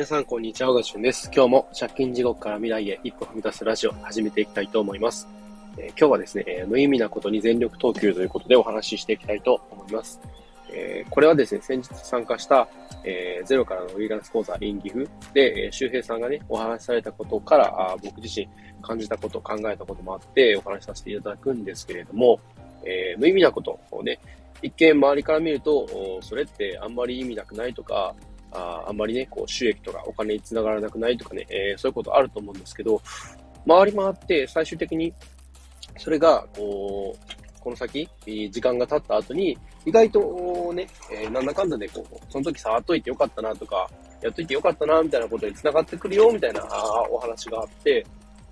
皆さん、こんにちは。小川です。今日も借金地獄から未来へ一歩踏み出すラジオ始めていきたいと思います。えー、今日はですね、えー、無意味なことに全力投球ということでお話ししていきたいと思います。えー、これはですね、先日参加した、えゼロからのフリーランス講座インギフで、え周平さんがね、お話しされたことからあ僕自身感じたこと、考えたこともあってお話しさせていただくんですけれども、え無意味なことをね、一見周りから見ると、それってあんまり意味なくないとか、ああんまりね、こう収益とかお金につながらなくないとかね、えー、そういうことあると思うんですけど、回り回って最終的にそれが、こう、この先、時間が経った後に、意外とね、えー、なんだかんだでこう、その時触っといてよかったなとか、やっといてよかったな、みたいなことに繋がってくるよ、みたいなお話があって、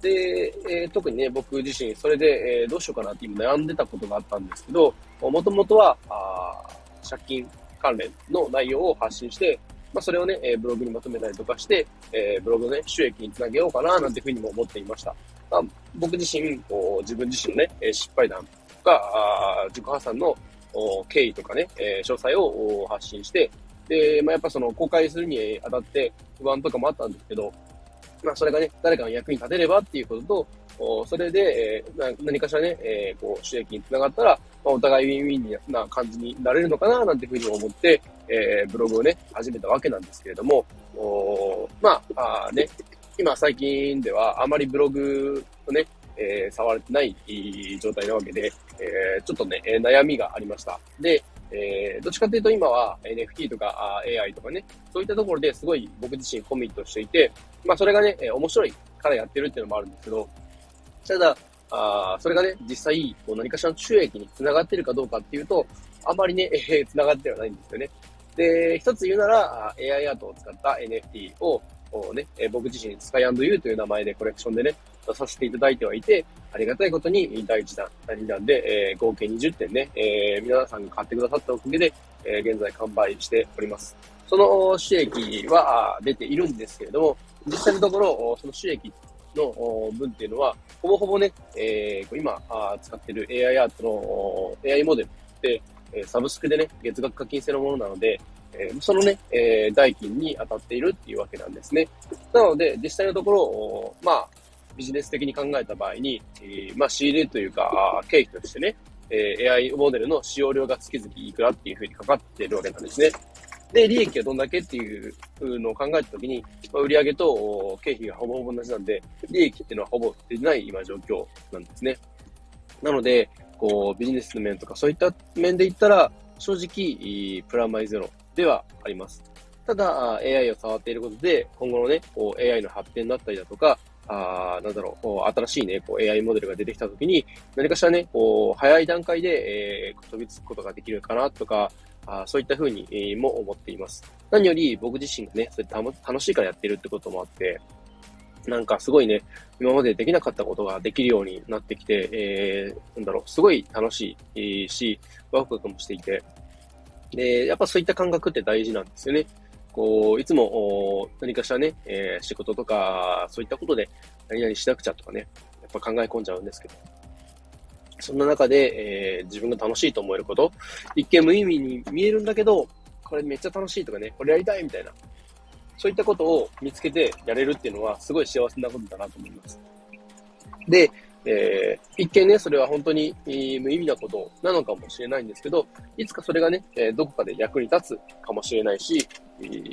で、えー、特にね、僕自身、それで、えー、どうしようかなって今悩んでたことがあったんですけど、もともとは、あ借金関連の内容を発信して、まあ、それをね、えブログにまとめたりとかして、えブログのね、収益につなげようかな、なんていうふうにも思っていました。まあ、僕自身、こう、自分自身のね、失敗談とか、あ自己破産の経緯とかね、え詳細を発信して、で、まあ、やっぱその公開するにあたって不安とかもあったんですけど、まあ、それがね、誰かの役に立てればっていうことと、それで、えー、何かしらね、え、こう、収益につながったら、まあ、お互いウィンウィンな感じになれるのかな、なんていうふうに思って、え、ブログをね、始めたわけなんですけれども、おまあ、あね、今最近ではあまりブログをね、えー、触れてない状態なわけで、えー、ちょっとね、悩みがありました。で、えー、どっちかというと今は NFT とか AI とかね、そういったところですごい僕自身コミットしていて、まあそれがね、面白いからやってるっていうのもあるんですけど、ただ、あそれがね、実際、こう何かしらの収益につながってるかどうかっていうと、あまりね、えー、つながってはないんですよね。で、一つ言うなら、AI アートを使った NFT を、をね、え、僕自身、スカイユーという名前でコレクションでね、出させていただいてはいて、ありがたいことに第1弾、第2弾で、えー、合計20点ね、えー、皆さんが買ってくださったおかげで、えー、現在完売しております。その収益は出ているんですけれども、実際のところ、その収益の分っていうのは、ほぼほぼね、えー、今使ってる AI アートの AI モデルって、サブスクでね、月額課金制のものなので、えそのね、え代金に当たっているっていうわけなんですね。なので、実際のところ、まあ、ビジネス的に考えた場合に、えまあ、仕入れというか、経費としてね、え AI モデルの使用料が月々いくらっていうふうにかかっているわけなんですね。で、利益はどんだけっていうのを考えたときに、まあ、売上と経費がほぼほぼ同じなんで、利益っていうのはほぼ出てない今状況なんですね。なので、こう、ビジネスの面とかそういった面で言ったら、正直、プラマイゼロではあります。ただ、AI を触っていることで、今後のね、こう AI の発展だったりだとか、あなんだろう、こう新しいね、こう AI モデルが出てきたときに、何かしらね、こう、早い段階で、えー、飛びつくことができるかなとか、あそういったふうに、え、も思っています。何より僕自身がね、それ楽しいからやってるってこともあって、なんかすごいね、今までできなかったことができるようになってきて、えー、なんだろう、すごい楽しいし、ワクワクもしていて、で、やっぱそういった感覚って大事なんですよね。こう、いつも何かしらね、えー、仕事とか、そういったことで何々しなくちゃとかね、やっぱ考え込んじゃうんですけど、そんな中で、えー、自分が楽しいと思えること、一見無意味に見えるんだけど、これめっちゃ楽しいとかね、これやりたいみたいな、そういったことを見つけてやれるっていうのは、すごい幸せなことだなと思います。で、えー、一見ね、それは本当に、無意味なことなのかもしれないんですけど、いつかそれがね、え、どこかで役に立つかもしれないし、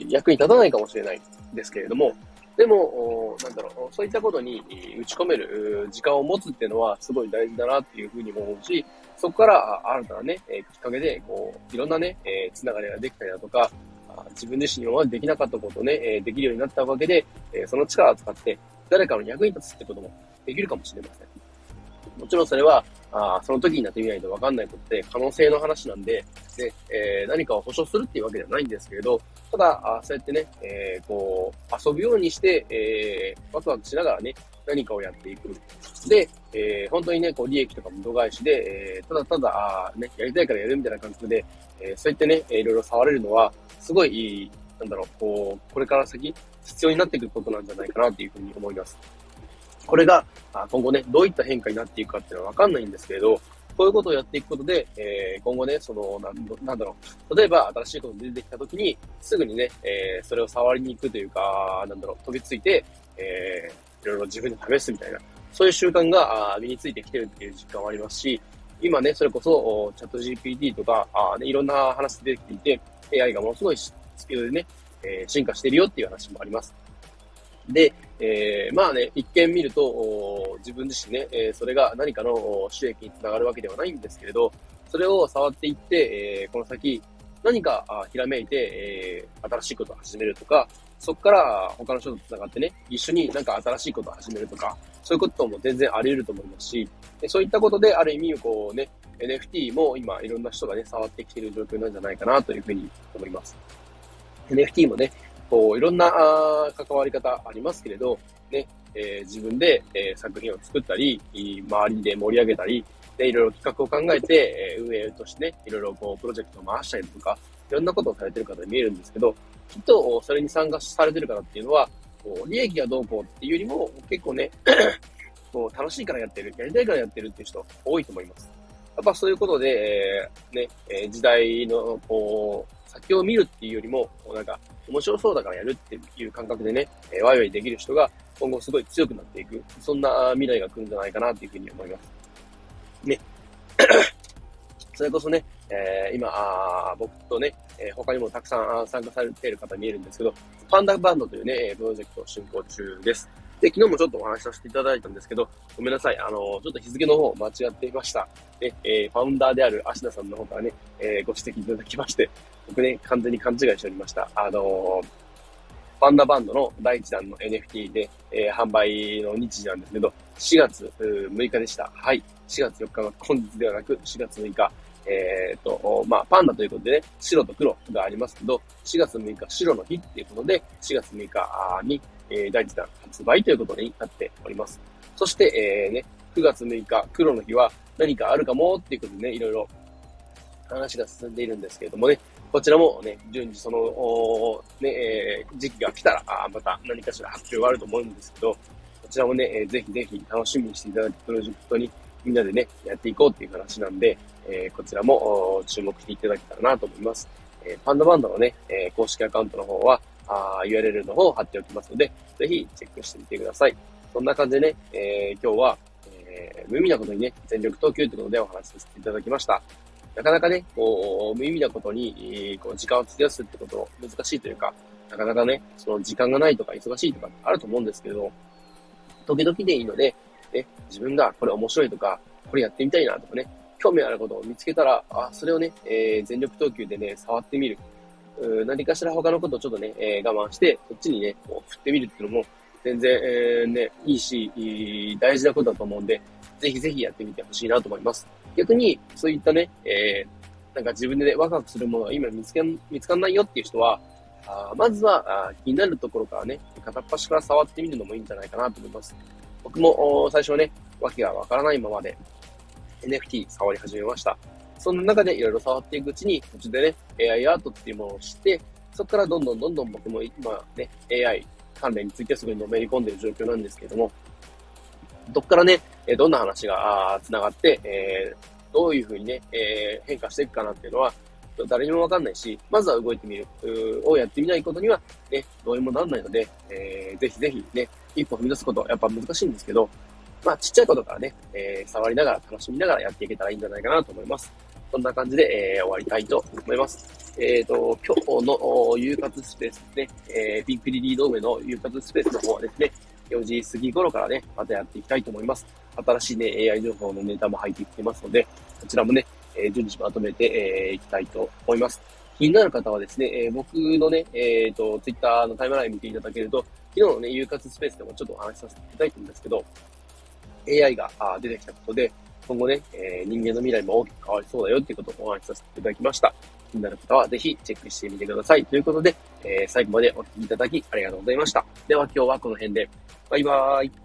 役に立たないかもしれないですけれども、でも、なんだろう、そういったことに打ち込める時間を持つっていうのはすごい大事だなっていうふうにも思うし、そこから新たなね、えきっかけで、こう、いろんなね、えつながりができたりだとか、自分自身今まできなかったことをね、えできるようになったわけで、えその力を使って誰かの役に立つってこともできるかもしれません。もちろんそれは、あその時になってみないと分かんないことで可能性の話なんで、ねえー、何かを保証するっていうわけではないんですけれど、ただ、あそうやってね、えー、こう、遊ぶようにして、えー、ワクワクしながらね、何かをやっていく。で、えー、本当にね、こう、利益とかも度外視で、えー、ただただ、ね、やりたいからやるみたいな感覚で、えー、そうやってね、いろいろ触れるのは、すごい、なんだろう、こう、これから先、必要になってくることなんじゃないかなというふうに思います。これが、今後ね、どういった変化になっていくかっていうのはわかんないんですけれど、こういうことをやっていくことで、えー、今後ね、その、なんだろう、例えば新しいこと出てきたときに、すぐにね、えー、それを触りに行くというか、なんだろう、飛びついて、えー、いろいろ自分で試すみたいな、そういう習慣が身についてきてるっていう実感はありますし、今ね、それこそ、チャット GPT とか、あね、いろんな話出てきていて、AI がものすごいスピードでね、えー、進化してるよっていう話もあります。で、えー、まあね、一見見ると、自分自身ね、えー、それが何かの収益につながるわけではないんですけれど、それを触っていって、えー、この先、何かひらめいて、え、新しいことを始めるとか、そこから他の人と繋がってね、一緒になんか新しいことを始めるとか、そういうことも全然あり得ると思いますし、そういったことである意味、こうね、NFT も今いろんな人がね、触ってきている状況なんじゃないかなというふうに思います。NFT もね、こう、いろんなあ関わり方ありますけれど、ね、えー、自分で、えー、作品を作ったり、周りで盛り上げたり、で、いろいろ企画を考えて、えー、運営としてね、いろいろこう、プロジェクトを回したりとか、いろんなことをされてる方に見えるんですけど、きっと、それに参加されてる方っていうのは、こう、利益がどうこうっていうよりも、結構ね、こう、楽しいからやってる、やりたいからやってるっていう人多いと思います。やっぱそういうことで、えー、ね、え時代の、こう、先を見るっていうよりも、こうなんか、面白そうだからやるっていう感覚でね、えワイワイできる人が今後すごい強くなっていく、そんな未来が来るんじゃないかなっていうふうに思います。ね。それこそね、えー、今あ、僕とね、えー、他にもたくさん参加されている方見えるんですけど、パンダバンドというね、プロジェクトを進行中です。で、昨日もちょっとお話しさせていただいたんですけど、ごめんなさい。あの、ちょっと日付の方間違っていました。で、えー、ファウンダーである芦田さんの方からね、えー、ご指摘いただきまして、僕ね、完全に勘違いしておりました。あのー、パンダバンドの第1弾の NFT で、えー、販売の日時なんですけど、4月6日でした。はい。4月4日は本日ではなく、4月6日。えっ、ー、と、まあ、パンダということでね、白と黒がありますけど、4月6日白の日っていうことで、4月6日に、えー、第1弾発売ということになっております。そして、えー、ね、9月6日黒の日は何かあるかもっていうことでね、いろいろ話が進んでいるんですけれどもね、こちらもね、順次その、ね、えー、時期が来たら、また何かしら発表があると思うんですけど、こちらもね、えー、ぜひぜひ楽しみにしていただくプロジェクトにみんなでね、やっていこうっていう話なんで、えー、こちらも注目していただけたらなと思います。えー、パンダバンドのね、え、公式アカウントの方は、あ URL の方を貼っておきますので、ぜひチェックしてみてください。そんな感じでね、え、今日は、え、無意味なことにね、全力投球ということでお話しさせていただきました。なかなかね、こう、無意味なことに、こう、時間を費やすってこと難しいというか、なかなかね、その時間がないとか忙しいとかあると思うんですけど、時々でいいので、ね、自分がこれ面白いとか、これやってみたいなとかね、興味あることを見つけたら、あ、それをね、えー、全力投球でね、触ってみる。う何かしら他のことをちょっとね、えー、我慢して、こっちにね、こう振ってみるっていうのも、全然、えー、ね、いいし、いい大事なことだと思うんで、ぜひぜひやってみてほしいなと思います。逆に、そういったね、えー、なんか自分でね、ワクワクするものが今見つけ、見つかんないよっていう人は、あまずはあ気になるところからね、片っ端から触ってみるのもいいんじゃないかなと思います。僕も最初はね、わけがわからないままで NFT 触り始めました。その中でいろいろ触っていくうちに、途中でね、AI アートっていうものを知って、そこからどんどんどんどん僕も今ね、AI 関連についてすぐにのめり込んでいる状況なんですけども、どっからね、どんな話が繋がって、どういうふうにね、変化していくかなっていうのは、誰にもわかんないし、まずは動いてみる、をやってみないことには、ね、どうにもなんないので、ぜひぜひね、一歩踏み出すことやっぱ難しいんですけど、まあ、ちっちゃいことからね、えー、触りながら、楽しみながらやっていけたらいいんじゃないかなと思います。そんな感じで、えー、終わりたいと思います。えっ、ー、と、今日の夕活スペースですね、えー、ピンクリリード上の夕活スペースの方はですね、時過ぎ頃からね、またやっていきたいと思います。新しいね、AI 情報のネタも入ってきてますので、こちらもね、え順次まとめて、えー、きたいと思います。気になる方はですね、えー、僕のね、えっ、ー、と、ツイッターのタイムライン見ていただけると、昨日のね、夕活スペースでもちょっとお話しさせていただいたんですけど、AI が出てきたことで、今後ね、えー、人間の未来も大きく変わりそうだよっていうことをお話しさせていただきました。気になる方はぜひチェックしてみてください。ということで、えー、最後までお聴きいただきありがとうございました。では今日はこの辺で。バイバーイ。